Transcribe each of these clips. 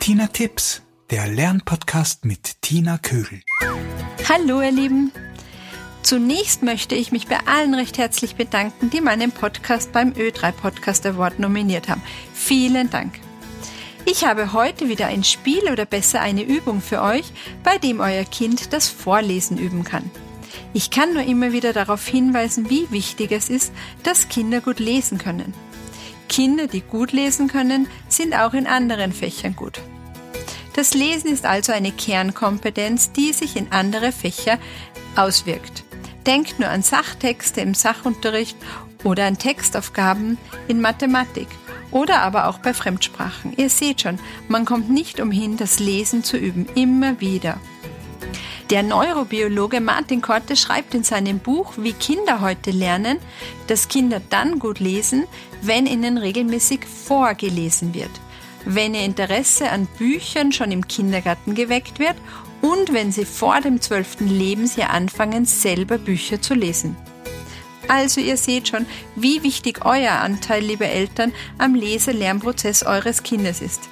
Tipps, der Lernpodcast mit Tina Kögel. Hallo ihr Lieben. Zunächst möchte ich mich bei allen recht herzlich bedanken, die meinen Podcast beim Ö3 Podcast Award nominiert haben. Vielen Dank. Ich habe heute wieder ein Spiel oder besser eine Übung für euch, bei dem euer Kind das Vorlesen üben kann. Ich kann nur immer wieder darauf hinweisen, wie wichtig es ist, dass Kinder gut lesen können. Kinder, die gut lesen können, sind auch in anderen Fächern gut. Das Lesen ist also eine Kernkompetenz, die sich in andere Fächer auswirkt. Denkt nur an Sachtexte im Sachunterricht oder an Textaufgaben in Mathematik oder aber auch bei Fremdsprachen. Ihr seht schon, man kommt nicht umhin, das Lesen zu üben, immer wieder. Der Neurobiologe Martin Korte schreibt in seinem Buch Wie Kinder heute lernen, dass Kinder dann gut lesen, wenn ihnen regelmäßig vorgelesen wird, wenn ihr Interesse an Büchern schon im Kindergarten geweckt wird und wenn sie vor dem zwölften Lebensjahr anfangen, selber Bücher zu lesen. Also ihr seht schon, wie wichtig euer Anteil, liebe Eltern, am Leselernprozess eures Kindes ist.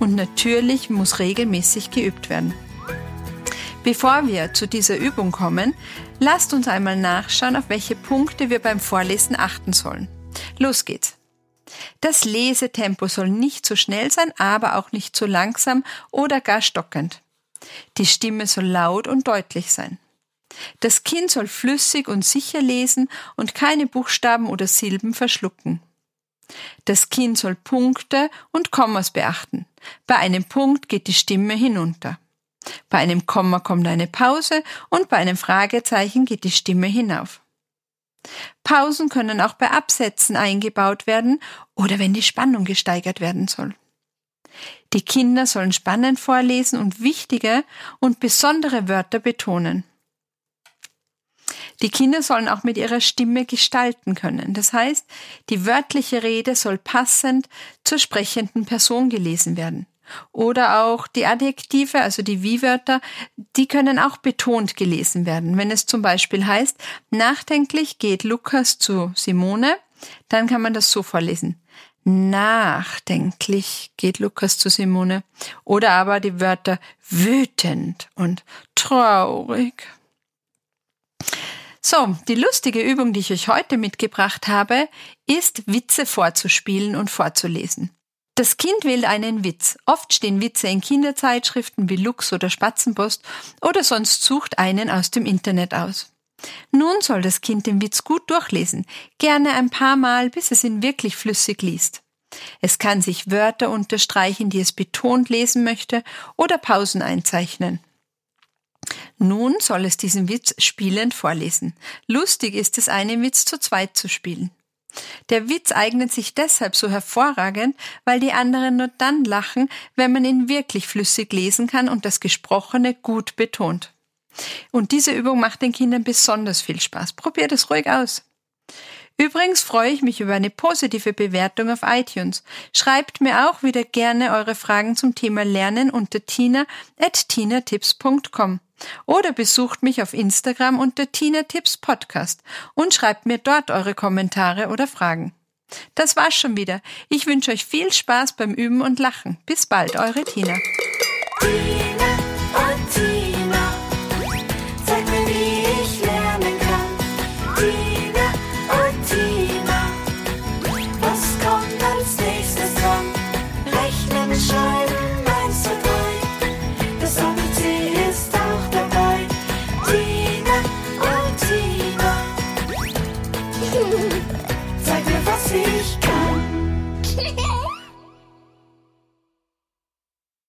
Und natürlich muss regelmäßig geübt werden. Bevor wir zu dieser Übung kommen, lasst uns einmal nachschauen, auf welche Punkte wir beim Vorlesen achten sollen. Los geht's. Das Lesetempo soll nicht zu schnell sein, aber auch nicht zu langsam oder gar stockend. Die Stimme soll laut und deutlich sein. Das Kind soll flüssig und sicher lesen und keine Buchstaben oder Silben verschlucken. Das Kind soll Punkte und Kommas beachten. Bei einem Punkt geht die Stimme hinunter. Bei einem Komma kommt eine Pause und bei einem Fragezeichen geht die Stimme hinauf. Pausen können auch bei Absätzen eingebaut werden oder wenn die Spannung gesteigert werden soll. Die Kinder sollen spannend vorlesen und wichtige und besondere Wörter betonen. Die Kinder sollen auch mit ihrer Stimme gestalten können. Das heißt, die wörtliche Rede soll passend zur sprechenden Person gelesen werden. Oder auch die Adjektive, also die Wie-Wörter, die können auch betont gelesen werden. Wenn es zum Beispiel heißt, nachdenklich geht Lukas zu Simone, dann kann man das so vorlesen. Nachdenklich geht Lukas zu Simone. Oder aber die Wörter wütend und traurig. So, die lustige Übung, die ich euch heute mitgebracht habe, ist Witze vorzuspielen und vorzulesen. Das Kind wählt einen Witz. Oft stehen Witze in Kinderzeitschriften wie Lux oder Spatzenpost oder sonst sucht einen aus dem Internet aus. Nun soll das Kind den Witz gut durchlesen, gerne ein paar Mal, bis es ihn wirklich flüssig liest. Es kann sich Wörter unterstreichen, die es betont lesen möchte, oder Pausen einzeichnen. Nun soll es diesen Witz spielend vorlesen. Lustig ist es, einen Witz zu zweit zu spielen. Der Witz eignet sich deshalb so hervorragend, weil die anderen nur dann lachen, wenn man ihn wirklich flüssig lesen kann und das Gesprochene gut betont. Und diese Übung macht den Kindern besonders viel Spaß. Probiert es ruhig aus. Übrigens freue ich mich über eine positive Bewertung auf iTunes. Schreibt mir auch wieder gerne eure Fragen zum Thema Lernen unter tina at tinatips.com. Oder besucht mich auf Instagram unter Tina Tipps Podcast und schreibt mir dort eure Kommentare oder Fragen. Das war's schon wieder. Ich wünsche euch viel Spaß beim Üben und Lachen. Bis bald, eure Tina.